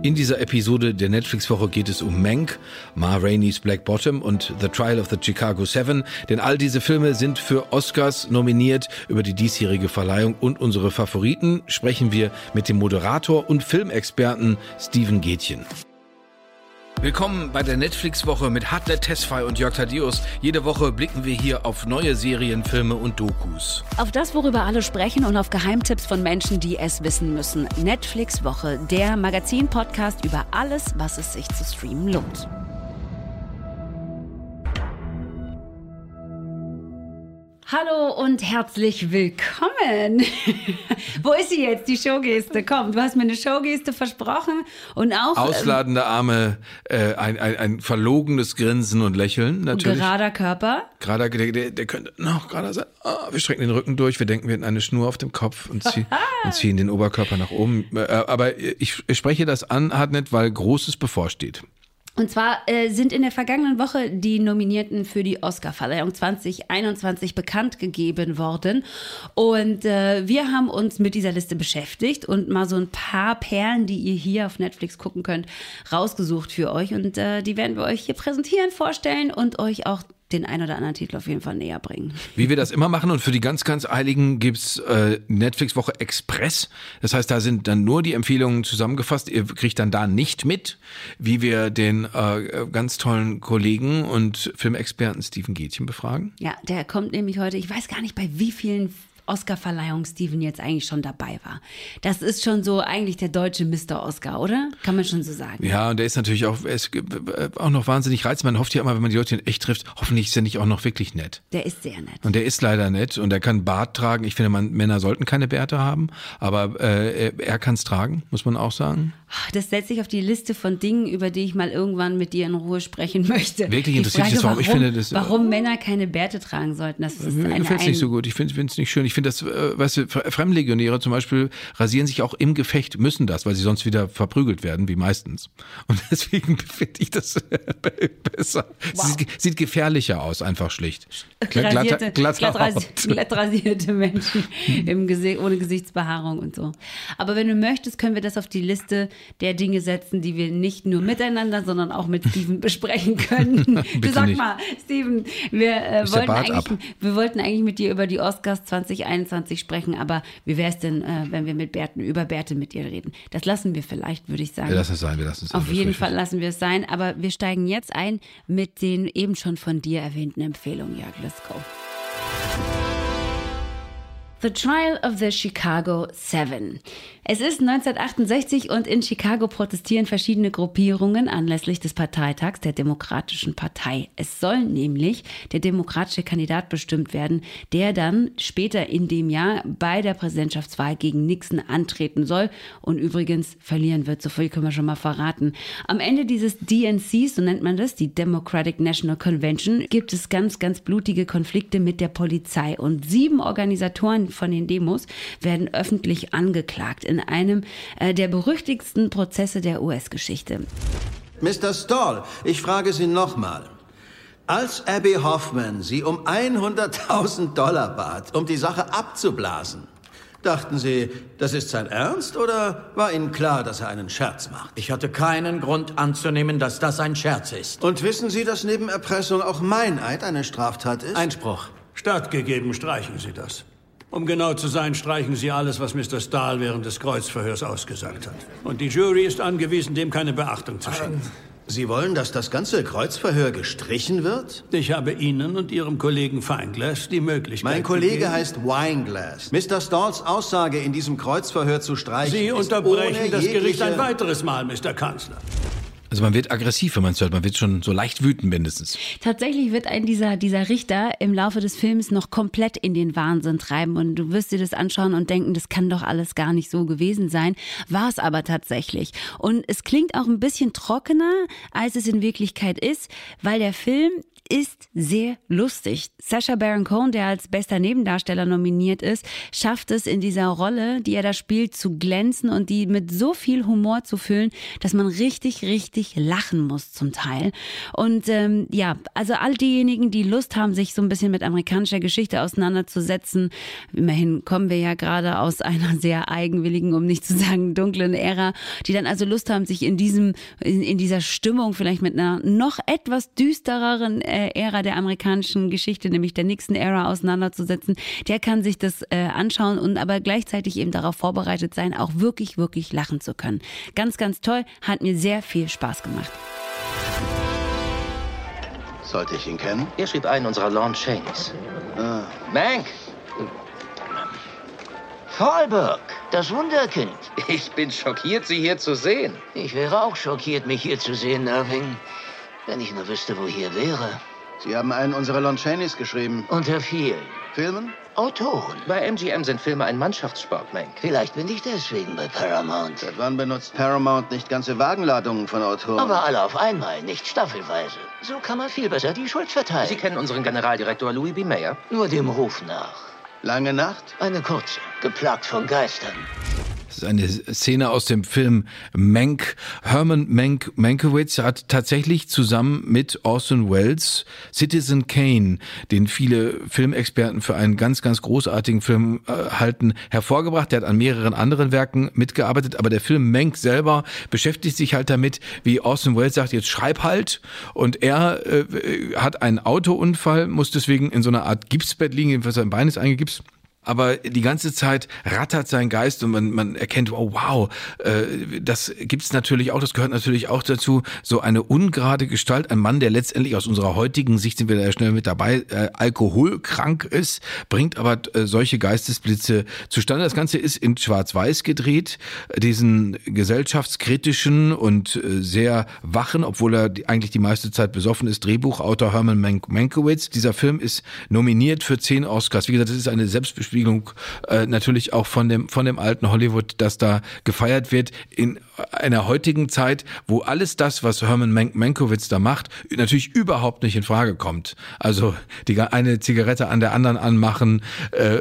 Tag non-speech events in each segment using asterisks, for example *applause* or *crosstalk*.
In dieser Episode der Netflix-Woche geht es um Mank, Ma Rainey's Black Bottom und The Trial of the Chicago Seven, denn all diese Filme sind für Oscars nominiert. Über die diesjährige Verleihung und unsere Favoriten sprechen wir mit dem Moderator und Filmexperten Steven Gätchen. Willkommen bei der Netflix-Woche mit Hartnett Tesfay und Jörg Thaddeus. Jede Woche blicken wir hier auf neue Serien, Filme und Dokus. Auf das, worüber alle sprechen und auf Geheimtipps von Menschen, die es wissen müssen. Netflix-Woche, der Magazin-Podcast über alles, was es sich zu streamen lohnt. Hallo und herzlich willkommen. *laughs* Wo ist sie jetzt, die Showgeste? Komm, du hast mir eine Showgeste versprochen und auch. Ähm, Ausladende Arme, äh, ein, ein, ein verlogenes Grinsen und Lächeln natürlich. Gerader Körper. Gerader, der, der, der könnte noch gerader sein. Oh, wir strecken den Rücken durch, wir denken, wir hätten eine Schnur auf dem Kopf und, zieh, *laughs* und ziehen den Oberkörper nach oben. Äh, aber ich, ich spreche das an, Hartnett, weil Großes bevorsteht. Und zwar äh, sind in der vergangenen Woche die Nominierten für die Oscarverleihung 2021 bekannt gegeben worden. Und äh, wir haben uns mit dieser Liste beschäftigt und mal so ein paar Perlen, die ihr hier auf Netflix gucken könnt, rausgesucht für euch. Und äh, die werden wir euch hier präsentieren, vorstellen und euch auch den ein oder anderen Titel auf jeden Fall näher bringen. Wie wir das immer machen und für die ganz, ganz Eiligen gibt's äh, Netflix-Woche Express. Das heißt, da sind dann nur die Empfehlungen zusammengefasst. Ihr kriegt dann da nicht mit, wie wir den äh, ganz tollen Kollegen und Filmexperten Steven Gätchen befragen. Ja, der kommt nämlich heute, ich weiß gar nicht, bei wie vielen Oscar-Verleihung Steven jetzt eigentlich schon dabei war. Das ist schon so eigentlich der deutsche Mr. Oscar, oder? Kann man schon so sagen. Ja, und der ist natürlich auch, ist auch noch wahnsinnig reizend. Man hofft ja immer, wenn man die Leute in echt trifft, hoffentlich ist er nicht auch noch wirklich nett. Der ist sehr nett. Und der ist leider nett und er kann Bart tragen. Ich finde, man, Männer sollten keine Bärte haben, aber äh, er kann es tragen, muss man auch sagen. Das setzt sich auf die Liste von Dingen, über die ich mal irgendwann mit dir in Ruhe sprechen möchte. Wirklich interessiert mich das, warum, ich finde das. Warum Männer keine Bärte tragen sollten, das ist mir gefällt es nicht so gut. Ich finde es nicht schön. Ich finde das, äh, weißt du, Fremdlegionäre zum Beispiel rasieren sich auch im Gefecht, müssen das, weil sie sonst wieder verprügelt werden, wie meistens. Und *laughs* deswegen finde ich das besser. Wow. Sieht, sieht, gefährlicher aus, einfach schlicht. Rasierte, glatter, *laughs* glatt, rasierte Menschen im Gesicht, ohne Gesichtsbehaarung und so. Aber wenn du möchtest, können wir das auf die Liste der Dinge setzen, die wir nicht nur miteinander, sondern auch mit Steven *laughs* besprechen können. du sag nicht. mal, Steven, wir, äh, wollten eigentlich, wir wollten eigentlich mit dir über die Oscars 2021 sprechen, aber wie wäre es denn, äh, wenn wir mit Berten, über Bärte mit dir reden? Das lassen wir vielleicht, würde ich sagen. Wir lassen es sein, wir lassen es sein. Auf jeden Fall lassen wir es sein, aber wir steigen jetzt ein mit den eben schon von dir erwähnten Empfehlungen, Jörg. Let's go. The Trial of the Chicago Seven. Es ist 1968 und in Chicago protestieren verschiedene Gruppierungen anlässlich des Parteitags der Demokratischen Partei. Es soll nämlich der demokratische Kandidat bestimmt werden, der dann später in dem Jahr bei der Präsidentschaftswahl gegen Nixon antreten soll und übrigens verlieren wird. So viel können wir schon mal verraten. Am Ende dieses DNC, so nennt man das, die Democratic National Convention, gibt es ganz, ganz blutige Konflikte mit der Polizei und sieben Organisatoren von den Demos werden öffentlich angeklagt. In in einem äh, der berüchtigsten Prozesse der US-Geschichte. Mr. Stall, ich frage Sie nochmal. Als Abby Hoffman Sie um 100.000 Dollar bat, um die Sache abzublasen, dachten Sie, das ist sein Ernst oder war Ihnen klar, dass er einen Scherz macht? Ich hatte keinen Grund anzunehmen, dass das ein Scherz ist. Und wissen Sie, dass neben Erpressung auch Meineid eine Straftat ist? Einspruch. Stattgegeben, streichen Sie das. Um genau zu sein, streichen Sie alles, was Mr. Stahl während des Kreuzverhörs ausgesagt hat. Und die Jury ist angewiesen, dem keine Beachtung zu schenken. Sie wollen, dass das ganze Kreuzverhör gestrichen wird? Ich habe Ihnen und Ihrem Kollegen Feinglass die Möglichkeit Mein Kollege gegeben. heißt Wineglass. Mr. Stalls Aussage in diesem Kreuzverhör zu streichen Sie unterbrechen das Gericht ein weiteres Mal, Mr. Kanzler. Also man wird aggressiv, wenn man es hört. Man wird schon so leicht wütend mindestens. Tatsächlich wird ein dieser, dieser Richter im Laufe des Films noch komplett in den Wahnsinn treiben. Und du wirst dir das anschauen und denken, das kann doch alles gar nicht so gewesen sein. War es aber tatsächlich. Und es klingt auch ein bisschen trockener, als es in Wirklichkeit ist, weil der Film ist sehr lustig. Sacha Baron Cohen, der als bester Nebendarsteller nominiert ist, schafft es in dieser Rolle, die er da spielt, zu glänzen und die mit so viel Humor zu füllen, dass man richtig, richtig lachen muss zum Teil. Und ähm, ja, also all diejenigen, die Lust haben, sich so ein bisschen mit amerikanischer Geschichte auseinanderzusetzen, immerhin kommen wir ja gerade aus einer sehr eigenwilligen, um nicht zu sagen dunklen Ära, die dann also Lust haben, sich in diesem, in, in dieser Stimmung vielleicht mit einer noch etwas düstereren äh, Ära der amerikanischen Geschichte, nämlich der nächsten Ära auseinanderzusetzen, der kann sich das äh, anschauen und aber gleichzeitig eben darauf vorbereitet sein, auch wirklich, wirklich lachen zu können. Ganz, ganz toll, hat mir sehr viel Spaß gemacht. Sollte ich ihn kennen? Er schrieb einen unserer Lorne Cheneys. Ah. Mank! Fallberg, das Wunderkind. Ich bin schockiert, Sie hier zu sehen. Ich wäre auch schockiert, mich hier zu sehen, Irving. Wenn ich nur wüsste, wo hier wäre. Sie haben einen unserer Lon Cheneys geschrieben. Unter vielen Filmen? Autoren. Bei MGM sind Filme ein Mannschaftssport, Mank. Vielleicht bin ich deswegen bei Paramount. Seit wann benutzt Paramount nicht ganze Wagenladungen von Autoren? Aber alle auf einmal, nicht staffelweise. So kann man viel besser die Schuld verteilen. Sie kennen unseren Generaldirektor Louis B. Mayer. Nur dem Ruf nach. Lange Nacht? Eine kurze, geplagt von Geistern. Ist eine Szene aus dem Film Mank. Herman Mank Mankiewicz hat tatsächlich zusammen mit Orson Welles Citizen Kane, den viele Filmexperten für einen ganz, ganz großartigen Film äh, halten, hervorgebracht. Der hat an mehreren anderen Werken mitgearbeitet, aber der Film Mank selber beschäftigt sich halt damit, wie Orson Welles sagt, jetzt schreib halt. Und er äh, hat einen Autounfall, muss deswegen in so einer Art Gipsbett liegen, jedenfalls sein Bein ist eingegipst aber die ganze Zeit rattert sein Geist und man, man erkennt, oh wow, äh, das gibt's natürlich auch, das gehört natürlich auch dazu, so eine ungerade Gestalt, ein Mann, der letztendlich aus unserer heutigen Sicht, sind wir da schnell mit dabei, äh, alkoholkrank ist, bringt aber äh, solche Geistesblitze zustande. Das Ganze ist in Schwarz-Weiß gedreht, diesen gesellschaftskritischen und äh, sehr wachen, obwohl er die, eigentlich die meiste Zeit besoffen ist, Drehbuchautor Herman Mank. Dieser Film ist nominiert für zehn Oscars. Wie gesagt, das ist eine Selbstbespielung Widerspiegelung äh, natürlich auch von dem, von dem alten Hollywood, das da gefeiert wird in einer heutigen Zeit, wo alles das, was Herman Man Mankiewicz da macht, natürlich überhaupt nicht in Frage kommt. Also die eine Zigarette an der anderen anmachen, äh,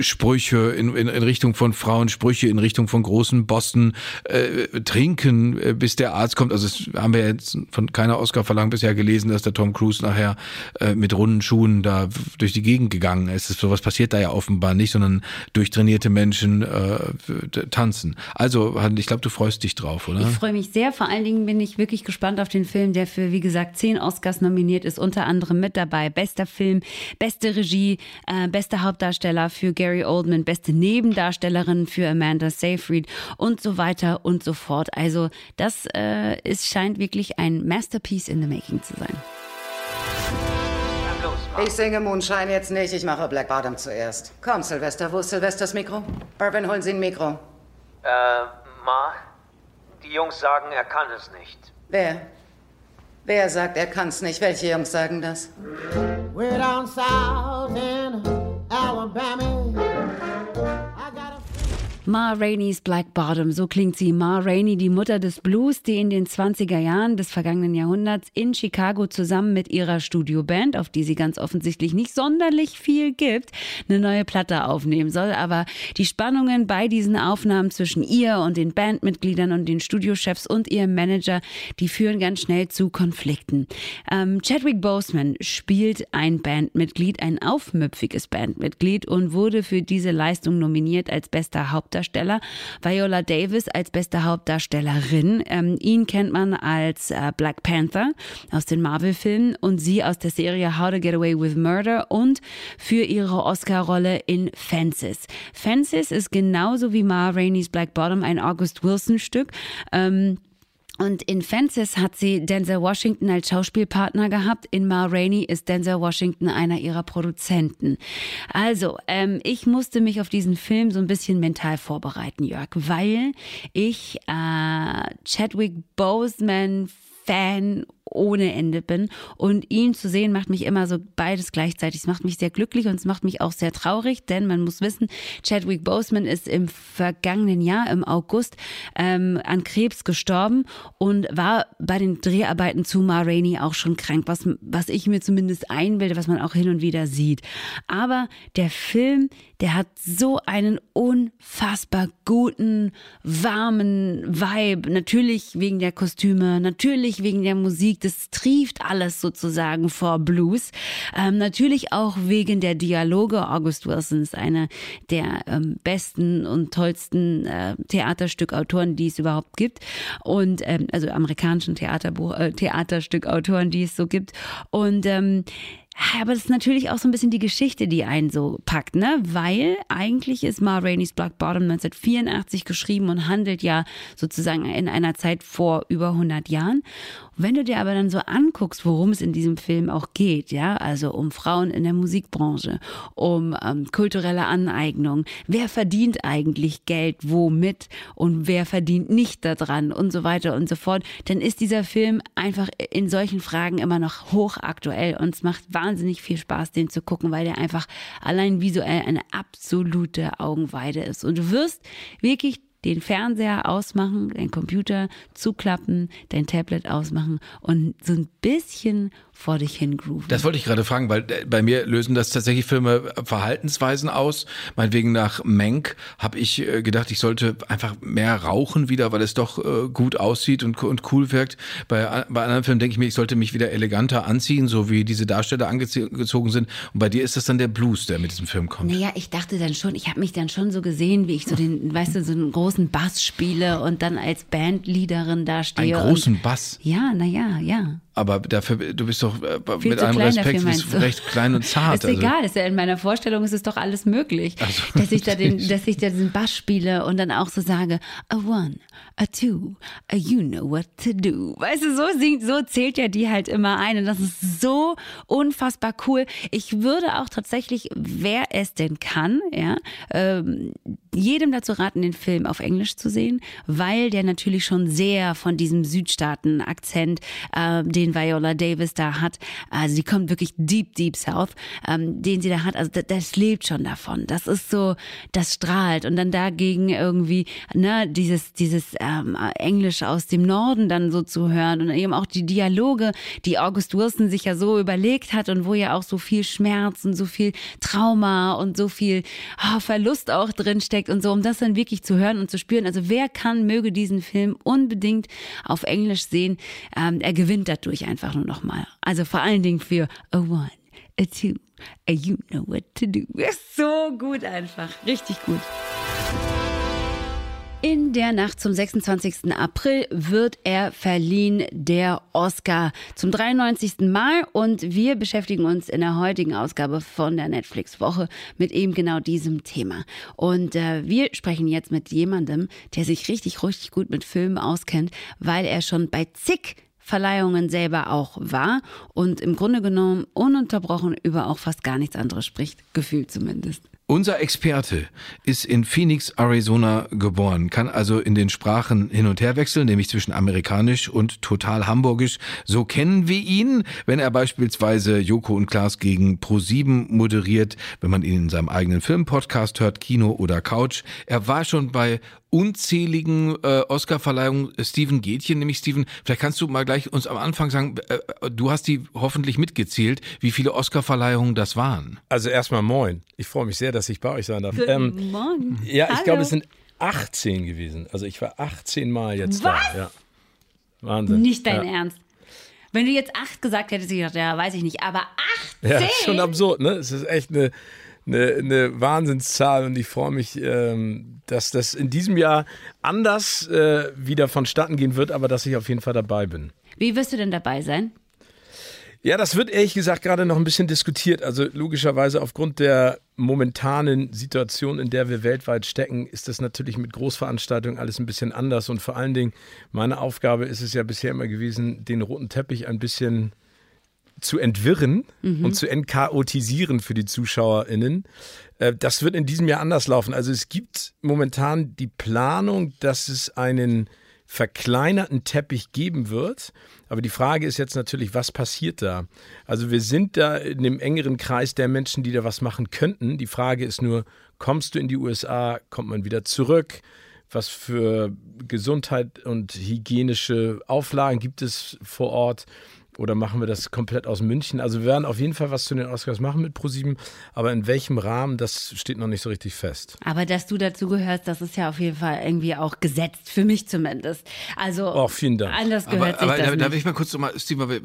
Sprüche in, in, in Richtung von Frauen, Sprüche in Richtung von großen Bossen, äh, trinken, äh, bis der Arzt kommt. Also das haben wir jetzt von keiner Oscar-Verlangung bisher gelesen, dass der Tom Cruise nachher äh, mit runden Schuhen da durch die Gegend gegangen ist. Sowas passiert da ja offenbar nicht, sondern durchtrainierte Menschen äh, tanzen. Also ich glaube, du freust dich drauf, oder? Ich freue mich sehr. Vor allen Dingen bin ich wirklich gespannt auf den Film, der für, wie gesagt, zehn Oscars nominiert ist, unter anderem mit dabei. Bester Film, beste Regie, äh, bester Hauptdarsteller für Gary Oldman, beste Nebendarstellerin für Amanda Seyfried und so weiter und so fort. Also das äh, ist, scheint wirklich ein Masterpiece in the Making zu sein. Ich singe Moonshine jetzt nicht, ich mache Black Bottom zuerst. Komm, Sylvester, wo ist Sylvesters Mikro? Irvin, holen Sie ein Mikro. Äh, Ma, die Jungs sagen, er kann es nicht. Wer? Wer sagt, er kann's nicht? Welche Jungs sagen das? We're down south in Alabama. Ma Rainey's Black Bottom, so klingt sie. Ma Rainey, die Mutter des Blues, die in den 20er Jahren des vergangenen Jahrhunderts in Chicago zusammen mit ihrer Studioband, auf die sie ganz offensichtlich nicht sonderlich viel gibt, eine neue Platte aufnehmen soll. Aber die Spannungen bei diesen Aufnahmen zwischen ihr und den Bandmitgliedern und den Studiochefs und ihrem Manager, die führen ganz schnell zu Konflikten. Ähm, Chadwick Boseman spielt ein Bandmitglied, ein aufmüpfiges Bandmitglied und wurde für diese Leistung nominiert als bester Hauptdarsteller Hauptdarsteller. Viola Davis als beste Hauptdarstellerin. Ähm, ihn kennt man als äh, Black Panther aus den Marvel-Filmen und sie aus der Serie How to Get Away with Murder und für ihre Oscar-Rolle in Fences. Fences ist genauso wie Ma Rainey's Black Bottom ein August Wilson-Stück. Ähm, und in Fences hat sie Denzel Washington als Schauspielpartner gehabt. In Ma Rainey ist Denzel Washington einer ihrer Produzenten. Also, ähm, ich musste mich auf diesen Film so ein bisschen mental vorbereiten, Jörg, weil ich äh, Chadwick Boseman Fan ohne Ende bin. Und ihn zu sehen macht mich immer so beides gleichzeitig. Es macht mich sehr glücklich und es macht mich auch sehr traurig, denn man muss wissen, Chadwick Boseman ist im vergangenen Jahr, im August, ähm, an Krebs gestorben und war bei den Dreharbeiten zu Ma Rainey auch schon krank, was, was ich mir zumindest einbilde, was man auch hin und wieder sieht. Aber der Film, der hat so einen unfassbar guten, warmen Vibe. Natürlich wegen der Kostüme, natürlich wegen der Musik. Das trieft alles sozusagen vor Blues. Ähm, natürlich auch wegen der Dialoge. August Wilson ist einer der ähm, besten und tollsten äh, Theaterstückautoren, die es überhaupt gibt. Und ähm, also amerikanischen Theaterbuch, äh, Theaterstückautoren, die es so gibt. Und ähm, aber das ist natürlich auch so ein bisschen die Geschichte, die einen so packt, ne? Weil eigentlich ist Ma Rainey's Black Bottom 1984 geschrieben und handelt ja sozusagen in einer Zeit vor über 100 Jahren. Wenn du dir aber dann so anguckst, worum es in diesem Film auch geht, ja, also um Frauen in der Musikbranche, um ähm, kulturelle Aneignung, wer verdient eigentlich Geld womit und wer verdient nicht daran und so weiter und so fort, dann ist dieser Film einfach in solchen Fragen immer noch hochaktuell und es macht wahnsinnig viel Spaß, den zu gucken, weil der einfach allein visuell eine absolute Augenweide ist. Und du wirst wirklich den Fernseher ausmachen, dein Computer zuklappen, dein Tablet ausmachen und so ein bisschen vor dich hin grooven. Das wollte ich gerade fragen, weil äh, bei mir lösen das tatsächlich Filme Verhaltensweisen aus. Meinetwegen nach Menk habe ich äh, gedacht, ich sollte einfach mehr rauchen wieder, weil es doch äh, gut aussieht und, und cool wirkt. Bei, bei anderen Filmen denke ich mir, ich sollte mich wieder eleganter anziehen, so wie diese Darsteller angezogen sind. Und bei dir ist das dann der Blues, der mit diesem Film kommt. Naja, ich dachte dann schon, ich habe mich dann schon so gesehen, wie ich so den, weißt du, so einen großen Bass spiele und dann als Bandleaderin da stehe. Einen großen und, Bass? Ja, naja, ja. Aber dafür, du bist doch äh, Viel mit allem Respekt dafür, recht klein und zart. Ist also. egal, ist ja in meiner Vorstellung ist es doch alles möglich, Ach so, dass ich da den, dass ich da diesen Bass spiele und dann auch so sage, a one, a two, a you know what to do. Weißt du, so singt, so zählt ja die halt immer ein und das ist so unfassbar cool. Ich würde auch tatsächlich, wer es denn kann, ja, ähm, jedem dazu raten, den Film auf Englisch zu sehen, weil der natürlich schon sehr von diesem Südstaaten-Akzent, äh, den Viola Davis da hat, also die kommt wirklich deep, deep south, ähm, den sie da hat, also das, das lebt schon davon. Das ist so, das strahlt und dann dagegen irgendwie, ne, dieses, dieses ähm, Englisch aus dem Norden dann so zu hören und eben auch die Dialoge, die August Wilson sich ja so überlegt hat und wo ja auch so viel Schmerz und so viel Trauma und so viel oh, Verlust auch drin steckt und so, um das dann wirklich zu hören und zu spüren. Also wer kann, möge diesen Film unbedingt auf Englisch sehen. Ähm, er gewinnt dadurch einfach nur nochmal. Also vor allen Dingen für a one, a two, a you know what to do. *laughs* Ist so gut einfach. Richtig gut. In der Nacht zum 26. April wird er verliehen, der Oscar, zum 93. Mal. Und wir beschäftigen uns in der heutigen Ausgabe von der Netflix-Woche mit eben genau diesem Thema. Und äh, wir sprechen jetzt mit jemandem, der sich richtig, richtig gut mit Filmen auskennt, weil er schon bei zig Verleihungen selber auch war und im Grunde genommen ununterbrochen über auch fast gar nichts anderes spricht, gefühlt zumindest. Unser Experte ist in Phoenix, Arizona geboren, kann also in den Sprachen hin und her wechseln, nämlich zwischen amerikanisch und total hamburgisch. So kennen wir ihn, wenn er beispielsweise Joko und Klaas gegen Pro7 moderiert, wenn man ihn in seinem eigenen Filmpodcast hört, Kino oder Couch. Er war schon bei unzähligen äh, Oscar-Verleihungen. Steven Gätchen, nämlich Steven, vielleicht kannst du mal gleich uns am Anfang sagen, äh, du hast die hoffentlich mitgezählt, wie viele Oscar-Verleihungen das waren. Also erstmal moin. Ich freue mich sehr, dass ich bei euch sein darf. Guten Morgen. Ja, ich glaube, es sind 18 gewesen. Also ich war 18 Mal jetzt Was? da. Ja. Wahnsinn. Nicht dein ja. Ernst. Wenn du jetzt acht gesagt hättest, ich gedacht, ja, weiß ich nicht. Aber 18? Ja, ist schon absurd, ne? Es ist echt eine, eine, eine Wahnsinnszahl und ich freue mich, ähm, dass das in diesem Jahr anders äh, wieder vonstatten gehen wird, aber dass ich auf jeden Fall dabei bin. Wie wirst du denn dabei sein? Ja, das wird ehrlich gesagt gerade noch ein bisschen diskutiert. Also logischerweise aufgrund der momentanen Situation, in der wir weltweit stecken, ist das natürlich mit Großveranstaltungen alles ein bisschen anders. Und vor allen Dingen, meine Aufgabe ist es ja bisher immer gewesen, den roten Teppich ein bisschen zu entwirren Mhm. und zu entchaotisieren für die ZuschauerInnen. Äh, Das wird in diesem Jahr anders laufen. Also es gibt momentan die Planung, dass es einen verkleinerten Teppich geben wird. Aber die Frage ist jetzt natürlich, was passiert da? Also wir sind da in dem engeren Kreis der Menschen, die da was machen könnten. Die Frage ist nur, kommst du in die USA, kommt man wieder zurück? Was für Gesundheit und hygienische Auflagen gibt es vor Ort? Oder machen wir das komplett aus München? Also wir werden auf jeden Fall was zu den Oscars machen mit ProSieben, aber in welchem Rahmen, das steht noch nicht so richtig fest. Aber dass du dazu gehörst, das ist ja auf jeden Fall irgendwie auch gesetzt, für mich zumindest. Also oh, vielen Dank. anders gehört aber, sich aber das darf nicht. ich mal kurz nochmal, Steve,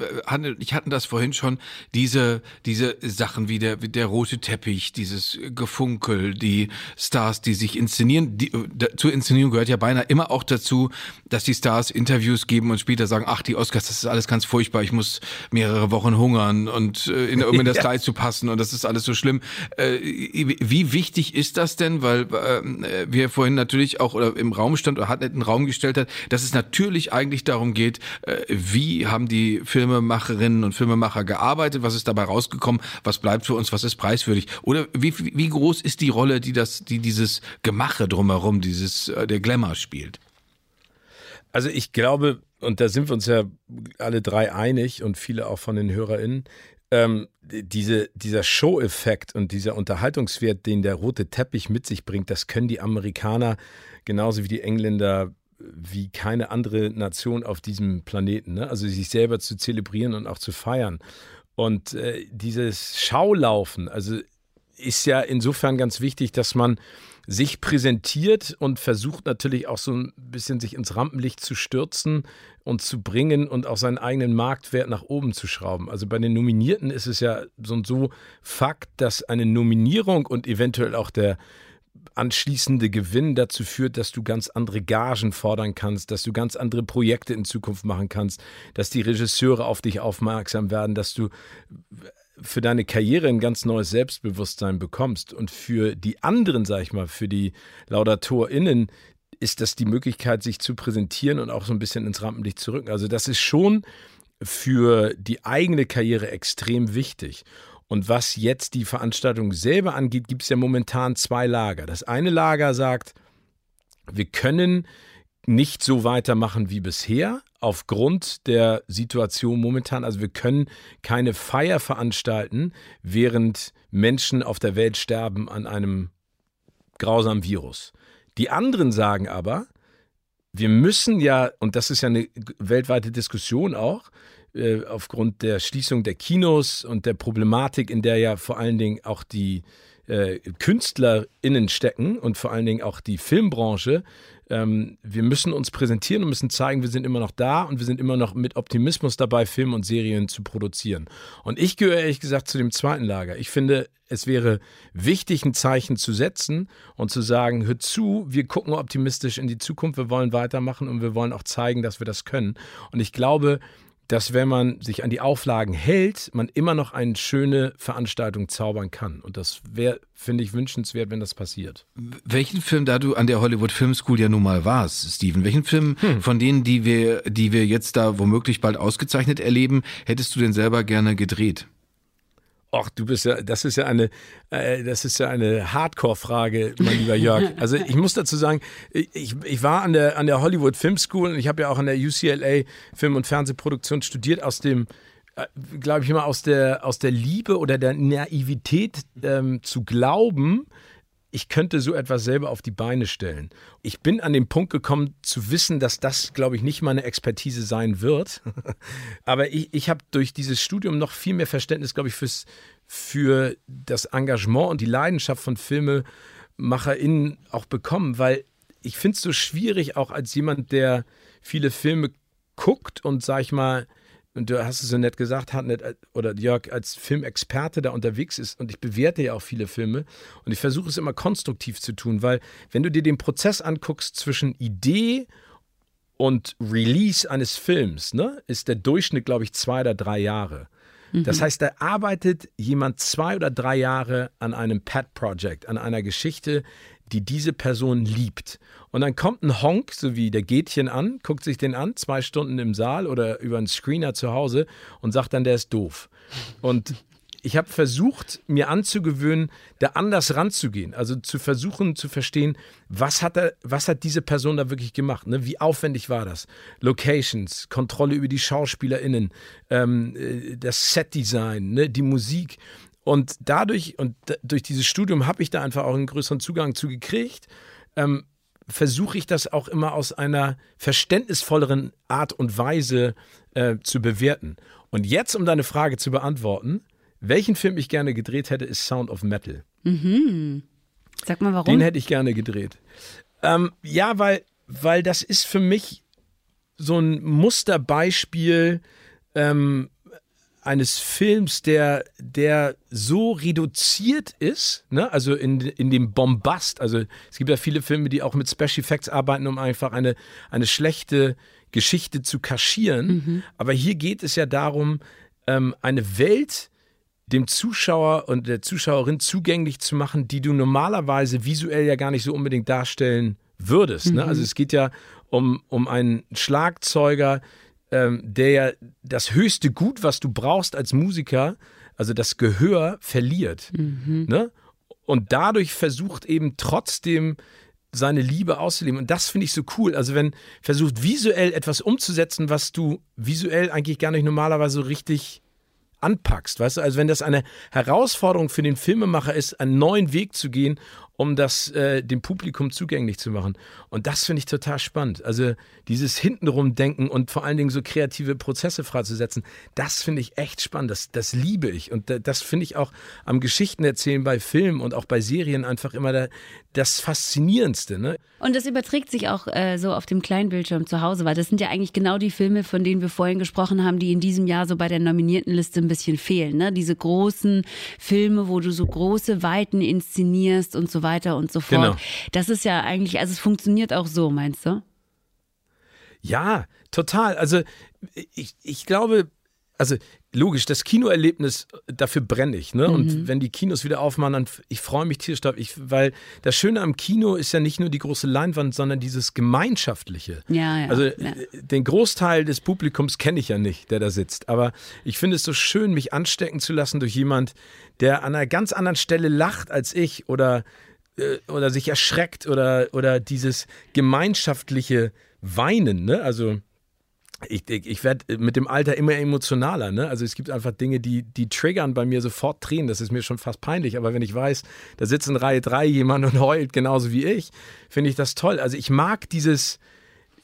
ich hatten das vorhin schon, diese, diese Sachen wie der, wie der rote Teppich, dieses Gefunkel, die Stars, die sich inszenieren, die, da, zur Inszenierung gehört ja beinahe immer auch dazu, dass die Stars Interviews geben und später sagen, ach, die Oscars, das ist alles ganz furchtbar, ich muss mehrere Wochen hungern und äh, in, um in das *laughs* Ja. Zu passen und das ist alles so schlimm. Äh, wie wichtig ist das denn, weil äh, wir vorhin natürlich auch oder im Raum stand oder hat in den Raum gestellt hat, dass es natürlich eigentlich darum geht, äh, wie haben die Filmemacherinnen und Filmemacher gearbeitet, was ist dabei rausgekommen, was bleibt für uns, was ist preiswürdig oder wie, wie groß ist die Rolle, die das, die dieses Gemache drumherum, dieses äh, der Glamour spielt? Also ich glaube, und da sind wir uns ja alle drei einig und viele auch von den HörerInnen, ähm, diese, dieser Show-Effekt und dieser Unterhaltungswert, den der rote Teppich mit sich bringt, das können die Amerikaner genauso wie die Engländer wie keine andere Nation auf diesem Planeten. Ne? Also sich selber zu zelebrieren und auch zu feiern. Und äh, dieses Schaulaufen, also ist ja insofern ganz wichtig, dass man sich präsentiert und versucht natürlich auch so ein bisschen sich ins Rampenlicht zu stürzen und zu bringen und auch seinen eigenen Marktwert nach oben zu schrauben. Also bei den Nominierten ist es ja so und so Fakt, dass eine Nominierung und eventuell auch der anschließende Gewinn dazu führt, dass du ganz andere Gagen fordern kannst, dass du ganz andere Projekte in Zukunft machen kannst, dass die Regisseure auf dich aufmerksam werden, dass du für deine Karriere ein ganz neues Selbstbewusstsein bekommst. Und für die anderen, sag ich mal, für die LaudatorInnen, ist das die Möglichkeit, sich zu präsentieren und auch so ein bisschen ins Rampenlicht zu rücken. Also das ist schon für die eigene Karriere extrem wichtig. Und was jetzt die Veranstaltung selber angeht, gibt es ja momentan zwei Lager. Das eine Lager sagt, wir können nicht so weitermachen wie bisher aufgrund der Situation momentan. Also wir können keine Feier veranstalten, während Menschen auf der Welt sterben an einem grausamen Virus. Die anderen sagen aber, wir müssen ja, und das ist ja eine weltweite Diskussion auch, äh, aufgrund der Schließung der Kinos und der Problematik, in der ja vor allen Dingen auch die äh, KünstlerInnen stecken und vor allen Dingen auch die Filmbranche. Ähm, wir müssen uns präsentieren und müssen zeigen, wir sind immer noch da und wir sind immer noch mit Optimismus dabei, Filme und Serien zu produzieren. Und ich gehöre ehrlich gesagt zu dem zweiten Lager. Ich finde, es wäre wichtig, ein Zeichen zu setzen und zu sagen, hör zu, wir gucken optimistisch in die Zukunft, wir wollen weitermachen und wir wollen auch zeigen, dass wir das können. Und ich glaube, dass wenn man sich an die Auflagen hält, man immer noch eine schöne Veranstaltung zaubern kann. Und das wäre, finde ich, wünschenswert, wenn das passiert. Welchen Film, da du an der Hollywood Film School ja nun mal warst, Steven, welchen Film von denen, die wir, die wir jetzt da womöglich bald ausgezeichnet erleben, hättest du denn selber gerne gedreht? Ach, du bist ja, das ist ja eine, äh, das ist ja eine Hardcore-Frage, mein lieber Jörg. *laughs* Also ich muss dazu sagen, ich, ich war an der, an der Hollywood Film School und ich habe ja auch an der UCLA Film- und Fernsehproduktion studiert, aus dem, äh, glaube ich immer, aus der, aus der Liebe oder der Naivität ähm, zu glauben, ich könnte so etwas selber auf die Beine stellen. Ich bin an den Punkt gekommen zu wissen, dass das, glaube ich, nicht meine Expertise sein wird. *laughs* Aber ich, ich habe durch dieses Studium noch viel mehr Verständnis, glaube ich, fürs, für das Engagement und die Leidenschaft von FilmemacherInnen auch bekommen, weil ich finde es so schwierig, auch als jemand, der viele Filme guckt und, sag ich mal, und du hast es so nett gesagt, Hartnett oder Jörg als Filmexperte da unterwegs ist. Und ich bewerte ja auch viele Filme. Und ich versuche es immer konstruktiv zu tun, weil wenn du dir den Prozess anguckst zwischen Idee und Release eines Films, ne, ist der Durchschnitt, glaube ich, zwei oder drei Jahre. Das heißt, da arbeitet jemand zwei oder drei Jahre an einem Pet-Project, an einer Geschichte, die diese Person liebt. Und dann kommt ein Honk, so wie der Gätchen an, guckt sich den an, zwei Stunden im Saal oder über einen Screener zu Hause und sagt dann, der ist doof. Und ich habe versucht, mir anzugewöhnen, da anders ranzugehen. Also zu versuchen zu verstehen, was hat, er, was hat diese Person da wirklich gemacht? Ne? Wie aufwendig war das? Locations, Kontrolle über die SchauspielerInnen, ähm, äh, das Setdesign, ne? die Musik. Und dadurch, und durch dieses Studium habe ich da einfach auch einen größeren Zugang zu gekriegt. Ähm, versuche ich das auch immer aus einer verständnisvolleren Art und Weise äh, zu bewerten. Und jetzt, um deine Frage zu beantworten, welchen Film ich gerne gedreht hätte, ist Sound of Metal. Mhm. Sag mal warum. Den hätte ich gerne gedreht. Ähm, ja, weil, weil das ist für mich so ein Musterbeispiel ähm, eines Films, der, der so reduziert ist, ne? also in, in dem Bombast. Also es gibt ja viele Filme, die auch mit Special Effects arbeiten, um einfach eine, eine schlechte Geschichte zu kaschieren. Mhm. Aber hier geht es ja darum, ähm, eine Welt dem Zuschauer und der Zuschauerin zugänglich zu machen, die du normalerweise visuell ja gar nicht so unbedingt darstellen würdest. Ne? Mhm. Ne? Also es geht ja um, um einen Schlagzeuger, ähm, der ja das höchste Gut, was du brauchst als Musiker, also das Gehör, verliert. Mhm. Ne? Und dadurch versucht eben trotzdem seine Liebe auszuleben. Und das finde ich so cool. Also wenn versucht visuell etwas umzusetzen, was du visuell eigentlich gar nicht normalerweise so richtig anpackst, weißt du? Also wenn das eine Herausforderung für den Filmemacher ist, einen neuen Weg zu gehen um das äh, dem Publikum zugänglich zu machen. Und das finde ich total spannend. Also dieses hintenrum denken und vor allen Dingen so kreative Prozesse freizusetzen, das finde ich echt spannend. Das, das liebe ich. Und das finde ich auch am Geschichtenerzählen bei Filmen und auch bei Serien einfach immer da, das Faszinierendste. Ne? Und das überträgt sich auch äh, so auf dem kleinen Bildschirm zu Hause, weil das sind ja eigentlich genau die Filme, von denen wir vorhin gesprochen haben, die in diesem Jahr so bei der nominierten Liste ein bisschen fehlen. Ne? Diese großen Filme, wo du so große Weiten inszenierst und so weiter und so fort. Genau. Das ist ja eigentlich, also es funktioniert auch so, meinst du? Ja, total. Also ich, ich glaube, also logisch, das Kinoerlebnis, dafür brenne ich. Ne? Mhm. Und wenn die Kinos wieder aufmachen, dann ich freue mich tierisch drauf. Ich, weil das Schöne am Kino ist ja nicht nur die große Leinwand, sondern dieses Gemeinschaftliche. Ja, ja, also ja. den Großteil des Publikums kenne ich ja nicht, der da sitzt. Aber ich finde es so schön, mich anstecken zu lassen durch jemand, der an einer ganz anderen Stelle lacht als ich oder oder sich erschreckt oder, oder dieses gemeinschaftliche Weinen, ne? Also ich, ich, ich werde mit dem Alter immer emotionaler. Ne? Also es gibt einfach Dinge, die, die triggern bei mir sofort Tränen. Das ist mir schon fast peinlich. Aber wenn ich weiß, da sitzt in Reihe 3 jemand und heult genauso wie ich, finde ich das toll. Also ich mag dieses,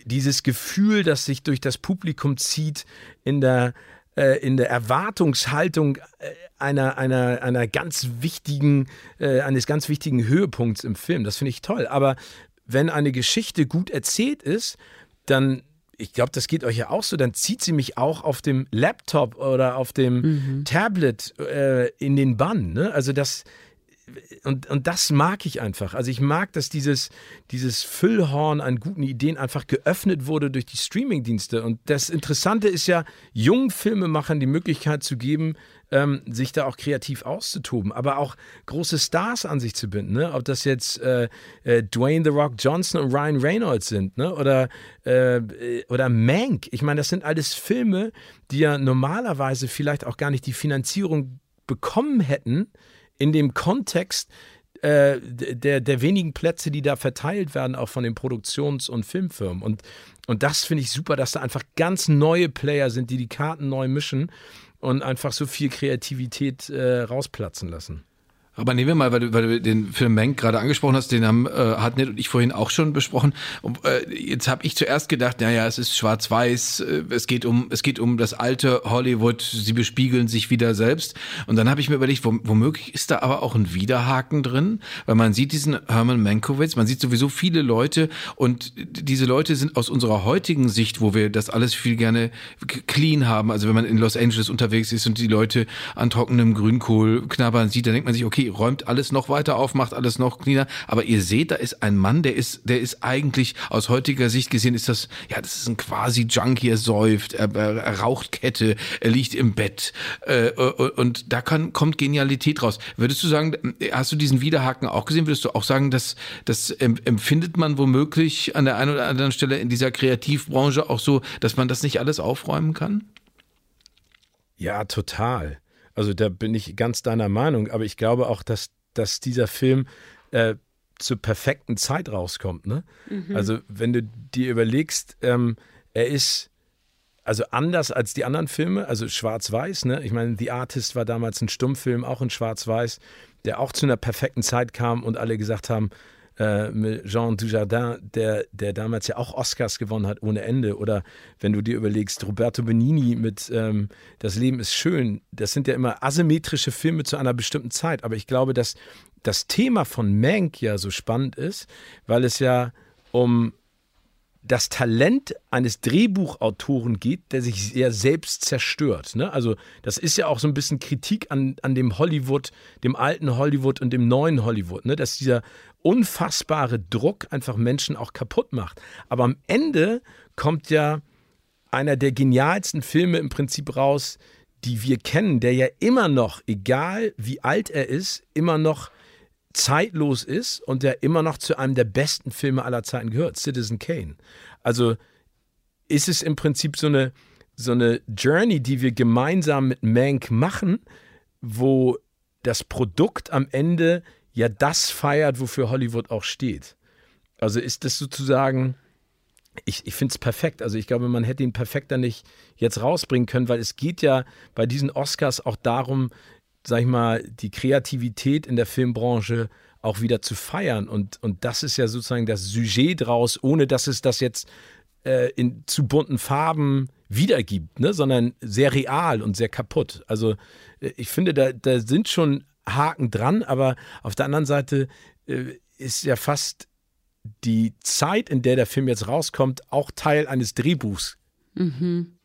dieses Gefühl, das sich durch das Publikum zieht in der, äh, in der Erwartungshaltung äh, einer, einer, einer ganz wichtigen, äh, eines ganz wichtigen Höhepunkts im Film. Das finde ich toll. Aber wenn eine Geschichte gut erzählt ist, dann ich glaube, das geht euch ja auch so, dann zieht sie mich auch auf dem Laptop oder auf dem mhm. Tablet äh, in den Bann. Ne? Also das, und, und das mag ich einfach. Also ich mag, dass dieses, dieses Füllhorn an guten Ideen einfach geöffnet wurde durch die Streamingdienste. Und das Interessante ist ja, jungen Filmemachern die Möglichkeit zu geben, ähm, sich da auch kreativ auszutoben, aber auch große Stars an sich zu binden. Ne? Ob das jetzt äh, äh, Dwayne The Rock Johnson und Ryan Reynolds sind ne? oder, äh, oder Mank. Ich meine, das sind alles Filme, die ja normalerweise vielleicht auch gar nicht die Finanzierung bekommen hätten, in dem Kontext äh, der, der wenigen Plätze, die da verteilt werden, auch von den Produktions- und Filmfirmen. Und, und das finde ich super, dass da einfach ganz neue Player sind, die die Karten neu mischen und einfach so viel Kreativität äh, rausplatzen lassen. Aber nehmen wir mal, weil du, weil du den Film Mank gerade angesprochen hast, den haben äh, Hartnett und ich vorhin auch schon besprochen. Und, äh, jetzt habe ich zuerst gedacht, naja, es ist schwarz-weiß, äh, es geht um es geht um das alte Hollywood, sie bespiegeln sich wieder selbst. Und dann habe ich mir überlegt, womöglich ist da aber auch ein Widerhaken drin, weil man sieht diesen Herman Mankiewicz, man sieht sowieso viele Leute und diese Leute sind aus unserer heutigen Sicht, wo wir das alles viel gerne clean haben, also wenn man in Los Angeles unterwegs ist und die Leute an trockenem Grünkohl knabbern sieht, dann denkt man sich, okay, räumt alles noch weiter auf, macht alles noch cleaner. Aber ihr seht, da ist ein Mann, der ist, der ist eigentlich aus heutiger Sicht gesehen, ist das, ja, das ist ein quasi Junkie, er säuft, er, er raucht Kette, er liegt im Bett. Äh, und da kann, kommt Genialität raus. Würdest du sagen, hast du diesen Widerhaken auch gesehen? Würdest du auch sagen, dass das empfindet man womöglich an der einen oder anderen Stelle in dieser Kreativbranche auch so, dass man das nicht alles aufräumen kann? Ja, total. Also da bin ich ganz deiner Meinung, aber ich glaube auch, dass, dass dieser Film äh, zur perfekten Zeit rauskommt. Ne? Mhm. Also wenn du dir überlegst, ähm, er ist also anders als die anderen Filme, also schwarz-weiß. Ne? Ich meine, The Artist war damals ein Stummfilm, auch in schwarz-weiß, der auch zu einer perfekten Zeit kam und alle gesagt haben, äh, mit Jean Dujardin, der, der damals ja auch Oscars gewonnen hat ohne Ende. Oder wenn du dir überlegst, Roberto Benini mit ähm, Das Leben ist schön. Das sind ja immer asymmetrische Filme zu einer bestimmten Zeit. Aber ich glaube, dass das Thema von Mank ja so spannend ist, weil es ja um das Talent eines Drehbuchautoren geht, der sich sehr selbst zerstört. Ne? Also das ist ja auch so ein bisschen Kritik an, an dem Hollywood, dem alten Hollywood und dem neuen Hollywood, ne? dass dieser unfassbare Druck einfach Menschen auch kaputt macht. Aber am Ende kommt ja einer der genialsten Filme im Prinzip raus, die wir kennen, der ja immer noch, egal wie alt er ist, immer noch zeitlos ist und der immer noch zu einem der besten Filme aller Zeiten gehört, Citizen Kane. Also ist es im Prinzip so eine, so eine Journey, die wir gemeinsam mit Mank machen, wo das Produkt am Ende ja das feiert, wofür Hollywood auch steht. Also ist das sozusagen, ich, ich finde es perfekt. Also ich glaube, man hätte ihn perfekter nicht jetzt rausbringen können, weil es geht ja bei diesen Oscars auch darum, sag ich mal, die Kreativität in der Filmbranche auch wieder zu feiern. Und, und das ist ja sozusagen das Sujet draus, ohne dass es das jetzt äh, in zu bunten Farben wiedergibt, ne? sondern sehr real und sehr kaputt. Also äh, ich finde, da, da sind schon Haken dran, aber auf der anderen Seite äh, ist ja fast die Zeit, in der der Film jetzt rauskommt, auch Teil eines Drehbuchs. Mhm.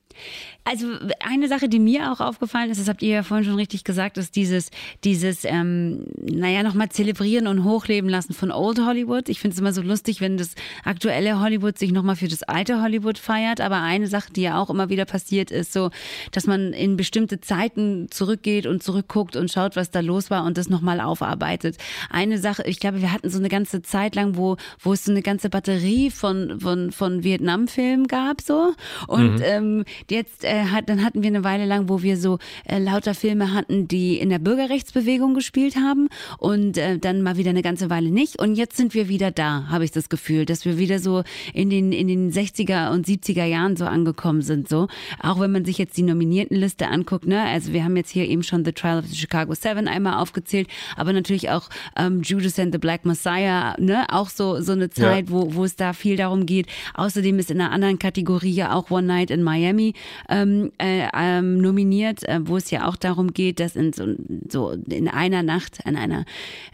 Also eine Sache, die mir auch aufgefallen ist, das habt ihr ja vorhin schon richtig gesagt, ist dieses, dieses, ähm, naja, nochmal zelebrieren und hochleben lassen von Old Hollywood. Ich finde es immer so lustig, wenn das aktuelle Hollywood sich nochmal für das alte Hollywood feiert. Aber eine Sache, die ja auch immer wieder passiert, ist so, dass man in bestimmte Zeiten zurückgeht und zurückguckt und schaut, was da los war und das nochmal aufarbeitet. Eine Sache, ich glaube, wir hatten so eine ganze Zeit lang, wo, wo es so eine ganze Batterie von, von, von Vietnam-Filmen gab, so. Und mhm. ähm, jetzt äh, hat, dann hatten wir eine Weile lang, wo wir so äh, lauter Filme hatten, die in der Bürgerrechtsbewegung gespielt haben und äh, dann mal wieder eine ganze Weile nicht. Und jetzt sind wir wieder da, habe ich das Gefühl, dass wir wieder so in den, in den 60er und 70er Jahren so angekommen sind. So. Auch wenn man sich jetzt die Nominiertenliste anguckt, ne? Also wir haben jetzt hier eben schon The Trial of the Chicago Seven einmal aufgezählt, aber natürlich auch ähm, Judas and the Black Messiah, ne? Auch so, so eine Zeit, ja. wo, wo es da viel darum geht. Außerdem ist in einer anderen Kategorie ja auch One Night in Miami ähm, äh, ähm, nominiert, äh, wo es ja auch darum geht, dass in so, so in einer Nacht, an einer,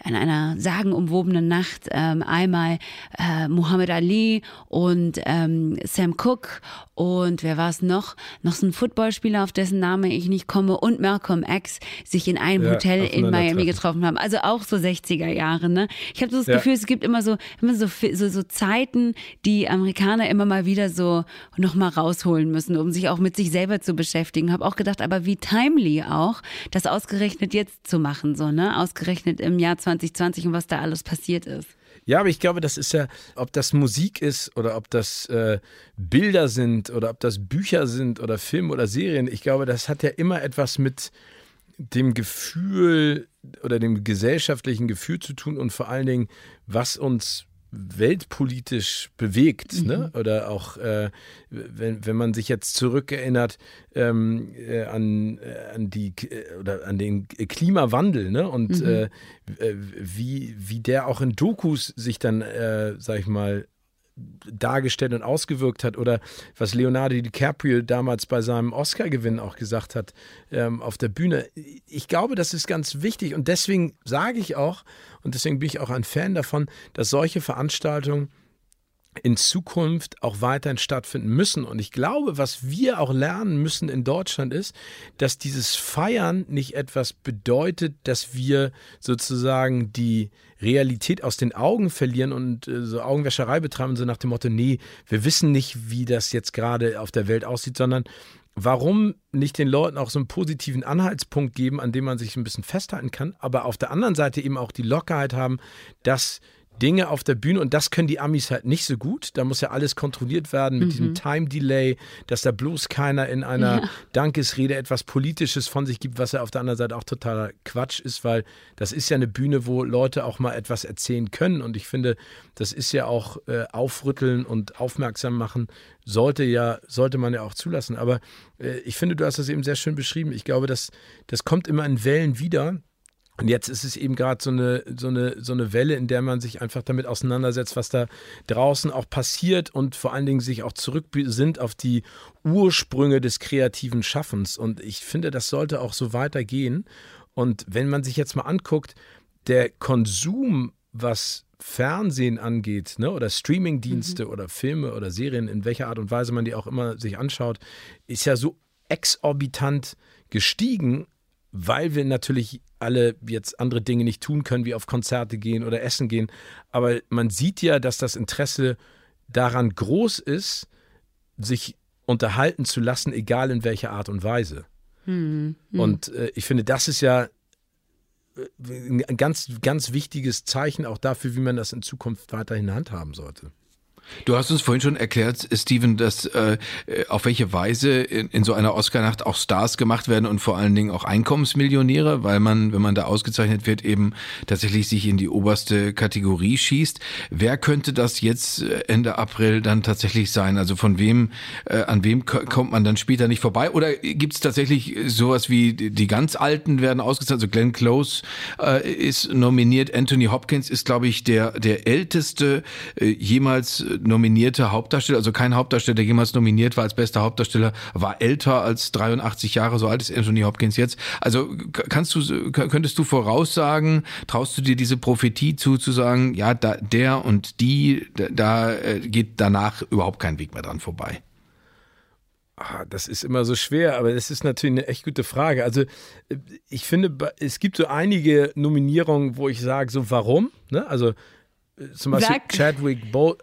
an einer sagenumwobenen Nacht ähm, einmal äh, Muhammad Ali und ähm, Sam Cooke und wer war es noch? Noch so ein Footballspieler, auf dessen Name ich nicht komme und Malcolm X sich in einem ja, Hotel in Miami getroffen haben. Also auch so 60er Jahre, ne? Ich habe so das ja. Gefühl, es gibt immer so immer so, so so Zeiten, die Amerikaner immer mal wieder so noch mal rausholen müssen, um sich auch mit sich selber zu beschäftigen. Habe auch gedacht, aber wie timely auch, das ausgerechnet jetzt zu machen, so, ne? Ausgerechnet im Jahr 2020 und was da alles passiert ist. Ja, aber ich glaube, das ist ja, ob das Musik ist oder ob das äh, Bilder sind oder ob das Bücher sind oder Filme oder Serien. Ich glaube, das hat ja immer etwas mit dem Gefühl oder dem gesellschaftlichen Gefühl zu tun und vor allen Dingen, was uns weltpolitisch bewegt, ne? mhm. ne? Oder auch, äh, wenn, wenn man sich jetzt zurückerinnert ähm, äh, an, äh, an die äh, oder an den Klimawandel, ne? Und mhm. Äh, äh, wie, wie der auch in Dokus sich dann, sag ich mal, dargestellt und ausgewirkt hat oder was Leonardo DiCaprio damals bei seinem Oscar-Gewinn auch gesagt hat ähm, auf der Bühne. Ich glaube, das ist ganz wichtig und deswegen sage ich auch und deswegen bin ich auch ein Fan davon, dass solche Veranstaltungen in Zukunft auch weiterhin stattfinden müssen. Und ich glaube, was wir auch lernen müssen in Deutschland ist, dass dieses Feiern nicht etwas bedeutet, dass wir sozusagen die Realität aus den Augen verlieren und äh, so Augenwäscherei betreiben, so nach dem Motto, nee, wir wissen nicht, wie das jetzt gerade auf der Welt aussieht, sondern warum nicht den Leuten auch so einen positiven Anhaltspunkt geben, an dem man sich ein bisschen festhalten kann, aber auf der anderen Seite eben auch die Lockerheit haben, dass Dinge auf der Bühne und das können die Amis halt nicht so gut. Da muss ja alles kontrolliert werden mit Mhm. diesem Time Delay, dass da bloß keiner in einer Ja. Dankesrede etwas Politisches von sich gibt, was ja auf der anderen Seite auch totaler Quatsch ist, weil das ist ja eine Bühne, wo Leute auch mal etwas erzählen können und ich finde, das ist ja auch äh, aufrütteln und aufmerksam machen, sollte ja, sollte man ja auch zulassen. Aber äh, ich finde, du hast das eben sehr schön beschrieben. Ich glaube, das, das kommt immer in Wellen wieder. Und jetzt ist es eben gerade so eine, so, eine, so eine Welle, in der man sich einfach damit auseinandersetzt, was da draußen auch passiert und vor allen Dingen sich auch zurückbesinnt auf die Ursprünge des kreativen Schaffens. Und ich finde, das sollte auch so weitergehen. Und wenn man sich jetzt mal anguckt, der Konsum, was Fernsehen angeht, ne, oder Streamingdienste oder Filme oder Serien, in welcher Art und Weise man die auch immer sich anschaut, ist ja so exorbitant gestiegen, weil wir natürlich alle jetzt andere Dinge nicht tun können, wie auf Konzerte gehen oder essen gehen. Aber man sieht ja, dass das Interesse daran groß ist, sich unterhalten zu lassen, egal in welcher Art und Weise. Hm. Hm. Und äh, ich finde, das ist ja äh, ein ganz, ganz wichtiges Zeichen auch dafür, wie man das in Zukunft weiterhin handhaben sollte. Du hast uns vorhin schon erklärt, Steven, dass äh, auf welche Weise in, in so einer Oscarnacht auch Stars gemacht werden und vor allen Dingen auch Einkommensmillionäre, weil man, wenn man da ausgezeichnet wird, eben tatsächlich sich in die oberste Kategorie schießt. Wer könnte das jetzt äh, Ende April dann tatsächlich sein? Also von wem, äh, an wem ko- kommt man dann später nicht vorbei? Oder gibt es tatsächlich sowas wie die, die ganz Alten werden ausgezeichnet? Also Glenn Close äh, ist nominiert, Anthony Hopkins ist, glaube ich, der der älteste äh, jemals nominierte Hauptdarsteller, also kein Hauptdarsteller, der jemals nominiert war als bester Hauptdarsteller, war älter als 83 Jahre, so alt ist Anthony Hopkins jetzt. Also kannst du, könntest du voraussagen, traust du dir diese Prophetie zu, zu sagen, ja, da, der und die, da, da äh, geht danach überhaupt kein Weg mehr dran vorbei? Ah, Das ist immer so schwer, aber das ist natürlich eine echt gute Frage. Also äh, ich finde, es gibt so einige Nominierungen, wo ich sage, so warum? Ne? Also zum Beispiel Sag- Chadwick, Bo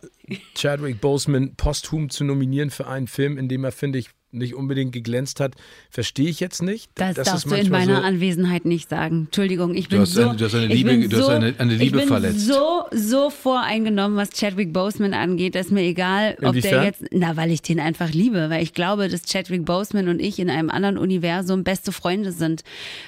Chadwick Boseman posthum zu nominieren für einen Film, in dem er, finde ich, nicht unbedingt geglänzt hat, verstehe ich jetzt nicht. Das, ist darfst du in meiner so, Anwesenheit nicht sagen. Entschuldigung, ich bin hast so, eine- du hast eine ich Liebe- bin du hast so, eine- eine Liebe ich bin verletzt. so so voreingenommen, was Chadwick Boseman angeht, dass mir egal, ob der Inwiefern? jetzt, na, weil ich den einfach liebe, weil ich glaube, dass Chadwick Boseman und ich in einem anderen Universum beste Freunde sind.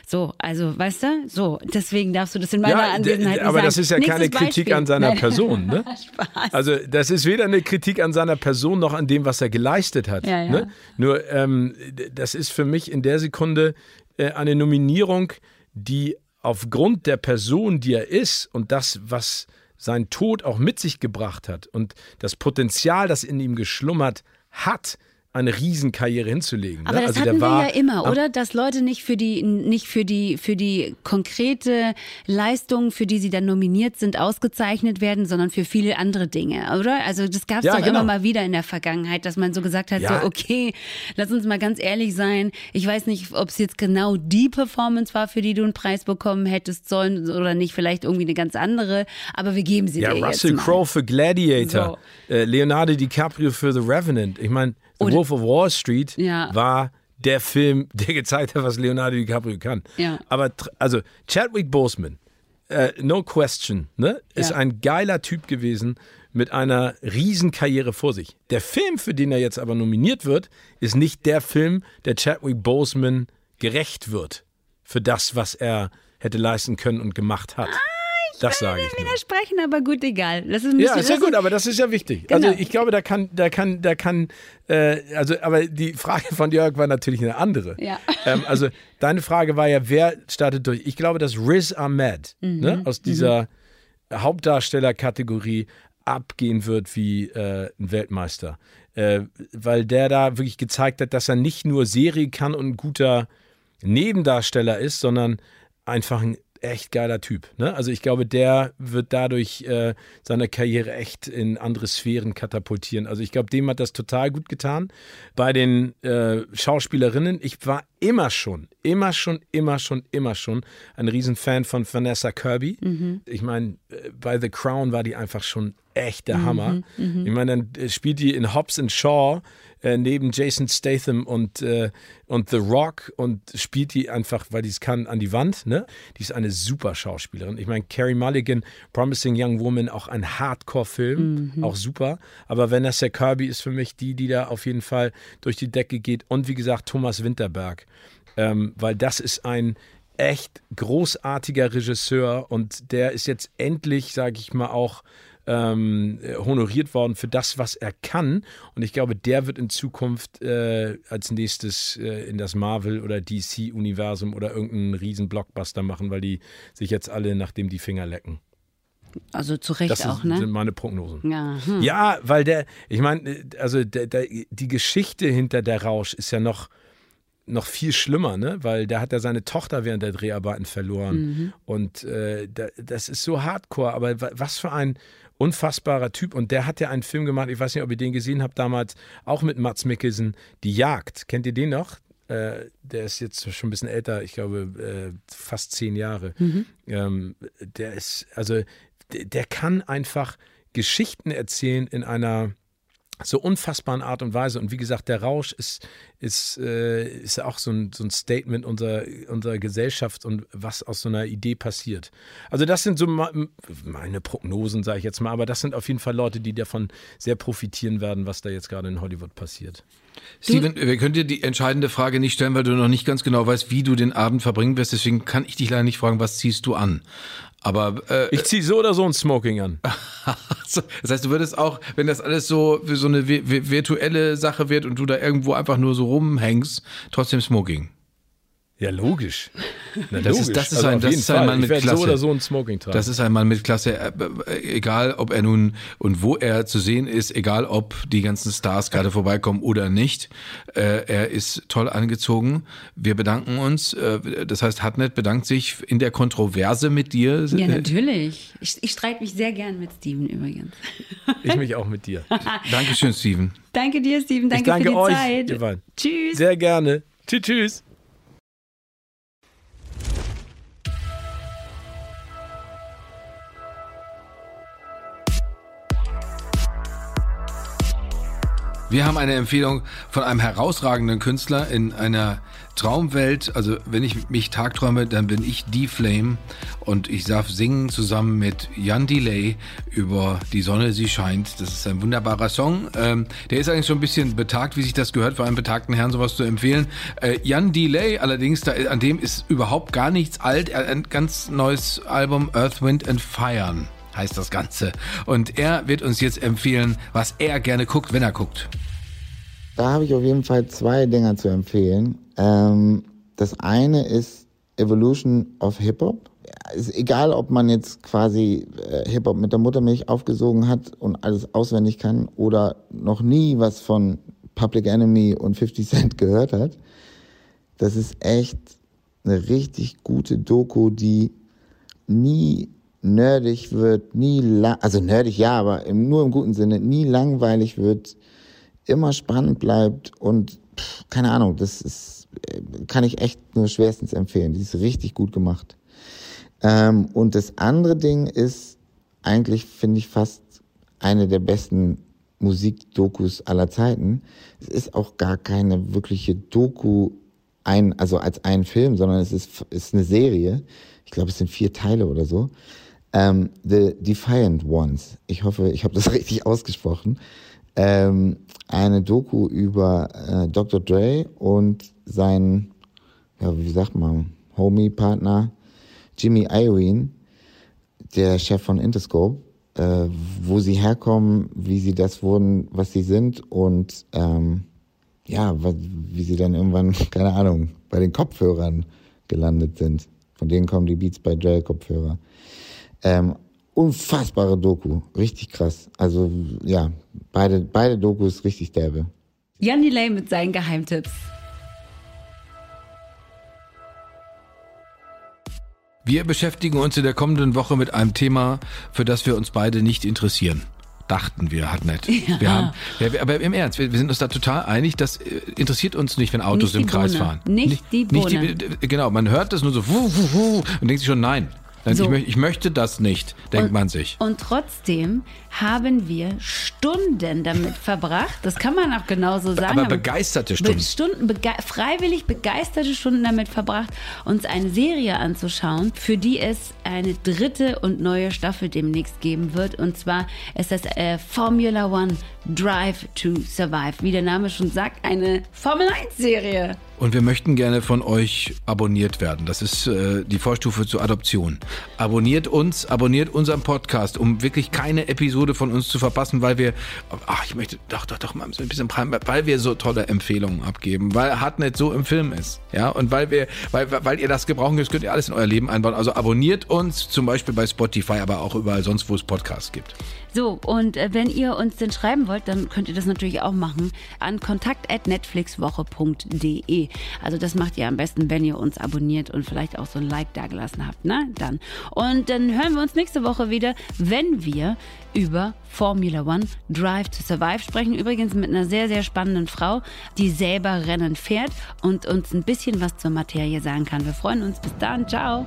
So, also, weißt du, so, deswegen darfst du das in meiner ja, Anwesenheit nicht aber sagen. das ist ja Nächstes keine Kritik Beispiel. an seiner Nein. Person. Ne? *laughs* Spaß. Also das ist weder eine Kritik an seiner Person noch an dem, was er geleistet hat. Ja, ja. Ne? Nur ähm, das ist für mich in der Sekunde äh, eine Nominierung, die aufgrund der Person, die er ist und das, was sein Tod auch mit sich gebracht hat und das Potenzial, das in ihm geschlummert hat, eine Riesenkarriere hinzulegen. Aber ne? das also hatten wir war ja immer, oder? Dass Leute nicht für die, nicht für die, für die konkrete Leistung, für die sie dann nominiert sind, ausgezeichnet werden, sondern für viele andere Dinge, oder? Also das gab es Ja, doch genau. immer mal wieder in der Vergangenheit, dass man so gesagt hat, Ja. so okay, lass uns mal ganz ehrlich sein. Ich weiß nicht, ob es jetzt genau die Performance war, für die du einen Preis bekommen hättest sollen oder nicht, vielleicht irgendwie eine ganz andere, aber wir geben sie Ja, dir Russell jetzt. Crowe für Gladiator, äh, Leonardo DiCaprio für The Revenant. Ich meine, The Oder- Wolf of Wall Street Ja. war der Film, der gezeigt hat, was Leonardo DiCaprio kann. Ja. Aber also Chadwick Boseman, äh, no question, ne, ist Ja. ein geiler Typ gewesen mit einer Riesenkarriere vor sich. Der Film, für den er jetzt aber nominiert wird, ist nicht der Film, der Chadwick Boseman gerecht wird für das, was er hätte leisten können und gemacht hat. Das sage ich. nur. Widersprechen, aber gut, egal. Das ist, Ja, ist ja gut, aber das ist ja wichtig. Genau. Also ich glaube, da kann, da kann, da kann, äh, also, aber die Frage von Jörg war natürlich eine andere. Ja. Ähm, also deine Frage war ja, wer startet durch? Ich glaube, dass Riz Ahmed Mhm. ne, aus dieser Hauptdarstellerkategorie abgehen wird wie äh, ein Weltmeister. Äh, weil der da wirklich gezeigt hat, dass er nicht nur Serie kann und ein guter Nebendarsteller ist, sondern einfach ein echt geiler Typ. Ne? Also ich glaube, der wird dadurch äh, seine Karriere echt in andere Sphären katapultieren. Also ich glaube, dem hat das total gut getan. Bei den äh, Schauspielerinnen, ich war immer schon, immer schon, immer schon, immer schon ein Riesenfan von Vanessa Kirby. Mhm. Ich meine, äh, bei The Crown war die einfach schon echt der Mhm, Hammer. mhm. Ich meine, dann äh, spielt die in Hobbs and Shaw äh, neben Jason Statham und, äh, und The Rock und spielt die einfach, weil die es kann, an die Wand. Ne? Die ist eine super Schauspielerin. Ich meine, Carrie Mulligan, Promising Young Woman, auch ein Hardcore-Film, Mhm. auch super. Aber Vanessa Kirby ist für mich die, die da auf jeden Fall durch die Decke geht. Und wie gesagt, Thomas Winterberg. Ähm, weil das ist ein echt großartiger Regisseur und der ist jetzt endlich, sage ich mal, auch ähm, äh, honoriert worden für das, was er kann. Und ich glaube, der wird in Zukunft äh, als nächstes äh, in das Marvel- oder DC-Universum oder irgendeinen riesen Blockbuster machen, weil die sich jetzt alle nach dem die Finger lecken. Also zu Recht das auch, sind, ne? sind meine Prognosen. Ja, hm. Ja, weil der, ich meine, also der, der, die Geschichte hinter der Rausch ist ja noch, noch viel schlimmer, ne? Weil der hat ja seine Tochter während der Dreharbeiten verloren. Mhm. Und äh, da, das ist so hardcore, aber wa- was für ein unfassbarer Typ. Und der hat ja einen Film gemacht, ich weiß nicht, ob ihr den gesehen habt, damals auch mit Mats Mikkelsen, Die Jagd. Kennt ihr den noch? Äh, der ist jetzt schon ein bisschen älter, ich glaube äh, fast zehn Jahre. Mhm. Ähm, der ist, also der, der kann einfach Geschichten erzählen in einer so unfassbaren Art und Weise. Und wie gesagt, der Rausch ist, ist, äh, ist auch so ein, so ein Statement unserer, unserer Gesellschaft und was aus so einer Idee passiert. Also das sind so me- meine Prognosen, sage ich jetzt mal, aber das sind auf jeden Fall Leute, die davon sehr profitieren werden, was da jetzt gerade in Hollywood passiert. Steven, wir können dir die entscheidende Frage nicht stellen, weil du noch nicht ganz genau weißt, wie du den Abend verbringen wirst. Deswegen kann ich dich leider nicht fragen, was ziehst du an. Aber äh, Ich ziehe so oder so ein Smoking an. *laughs* so, das heißt, du würdest auch, wenn das alles so so eine vi- vi- virtuelle Sache wird und du da irgendwo einfach nur so rumhängst, trotzdem Smoking. Ja, logisch. Na, Das logisch. ist, das ist Also ein, das ist ein. Mann mit Klasse. so oder so ein Smoking tragen. Das ist ein Mann mit Klasse, äh, äh, egal ob er nun und wo er zu sehen ist, egal ob die ganzen Stars gerade vorbeikommen oder nicht. Äh, er ist toll angezogen. Wir bedanken uns. Äh, das heißt, Hartnett bedankt sich in der Kontroverse mit dir. Ja, natürlich. Ich, ich streite mich sehr gern mit Steven übrigens. Ich mich auch mit dir. *laughs* Dankeschön, Steven. Danke dir, Steven. Danke, ich danke für die euch, Zeit. beiden. Tschüss. Sehr gerne. Tschüss, tschüss. Wir haben eine Empfehlung von einem herausragenden Künstler in einer Traumwelt. Also wenn ich mich tagträume, dann bin ich die Flame und ich darf singen zusammen mit Jan Delay über Die Sonne, sie scheint. Das ist ein wunderbarer Song. Ähm, der ist eigentlich schon ein bisschen betagt, wie sich das gehört, für einen betagten Herrn sowas zu empfehlen. Äh, Jan Delay allerdings, da, an dem ist überhaupt gar nichts alt. Ein ganz neues Album Earth, Wind and Fire heißt das Ganze. Und er wird uns jetzt empfehlen, was er gerne guckt, wenn er guckt. Da habe ich auf jeden Fall zwei Dinger zu empfehlen. Ähm, das eine ist Evolution of Hip-Hop. Ist egal, ob man jetzt quasi äh, Hip-Hop mit der Muttermilch aufgesogen hat und alles auswendig kann oder noch nie was von Public Enemy und 50 Cent gehört hat. Das ist echt eine richtig gute Doku, die nie nerdig wird, nie la also nerdig ja, aber im, nur im guten Sinne, nie langweilig wird, immer spannend bleibt und pff, keine Ahnung, das ist, äh, kann ich echt nur schwerstens empfehlen. Die ist richtig gut gemacht. Ähm, und das andere Ding ist eigentlich, finde ich, fast eine der besten Musikdokus aller Zeiten. Es ist auch gar keine wirkliche Doku, ein, also als ein Film, sondern es ist, ist eine Serie. Ich glaube, es sind vier Teile oder so. Ähm, The Defiant Ones. Ich hoffe, ich habe das *laughs* richtig ausgesprochen. Ähm, eine Doku über äh, Dr. Dre und seinen, ja, wie sagt man, Homie-Partner Jimmy Iovine, der Chef von Interscope, äh, wo sie herkommen, wie sie das wurden, was sie sind und ähm, ja, wie sie dann irgendwann, *laughs* keine Ahnung, bei den Kopfhörern gelandet sind. Von denen kommen die Beats by Dre Kopfhörer. Ähm, unfassbare Doku, richtig krass. Also ja, beide, beide Dokus richtig derbe. Jan Delay mit seinen Geheimtipps. Wir beschäftigen uns in der kommenden Woche mit einem Thema, für das wir uns beide nicht interessieren. Dachten wir, hat nicht. Ja. Wir haben, ja, wir- aber im Ernst, wir, wir sind uns da total einig, das äh, interessiert uns nicht, wenn Autos Nicht im Kreis Bohne. fahren. Nicht die Bohne. die, genau, man hört das nur so wuh, wuh, wuh, und denkt sich schon, nein. So. ich, möcht, ich möchte das nicht, denkt Und- man sich. Und trotzdem haben wir Stunden damit verbracht, das kann man auch genauso sagen. Aber begeisterte Stunden. Be Stunden bege freiwillig begeisterte Stunden damit verbracht, uns eine Serie anzuschauen, für die es eine dritte und neue Staffel demnächst geben wird. Und zwar ist das äh, Formula One Drive to Survive. Wie der Name schon sagt, eine Formel 1 Serie. Und wir möchten gerne von euch abonniert werden. Das ist äh, die Vorstufe zur Adoption. Abonniert uns, abonniert unseren Podcast, um wirklich keine Episode von uns zu verpassen, weil wir, ach, ich möchte doch, doch, doch mal ein bisschen prime, weil wir so tolle Empfehlungen abgeben, weil Hartnett so im Film ist. Ja, und weil wir, weil, weil ihr das gebrauchen könnt, könnt ihr alles in euer Leben einbauen. Also abonniert uns, zum Beispiel bei Spotify, aber auch überall sonst, wo es Podcasts gibt. So, und äh, wenn ihr uns denn schreiben wollt, dann könnt ihr das natürlich auch machen an kontakt.netflixwoche.de. Also das macht ihr am besten, wenn ihr uns abonniert und vielleicht auch so ein Like dagelassen habt, ne? Dann. Und dann hören wir uns nächste Woche wieder, wenn wir über Formula One Drive to Survive sprechen. Übrigens mit einer sehr, sehr spannenden Frau, die selber Rennen fährt und uns ein bisschen was zur Materie sagen kann. Wir freuen uns. Bis dann. Ciao.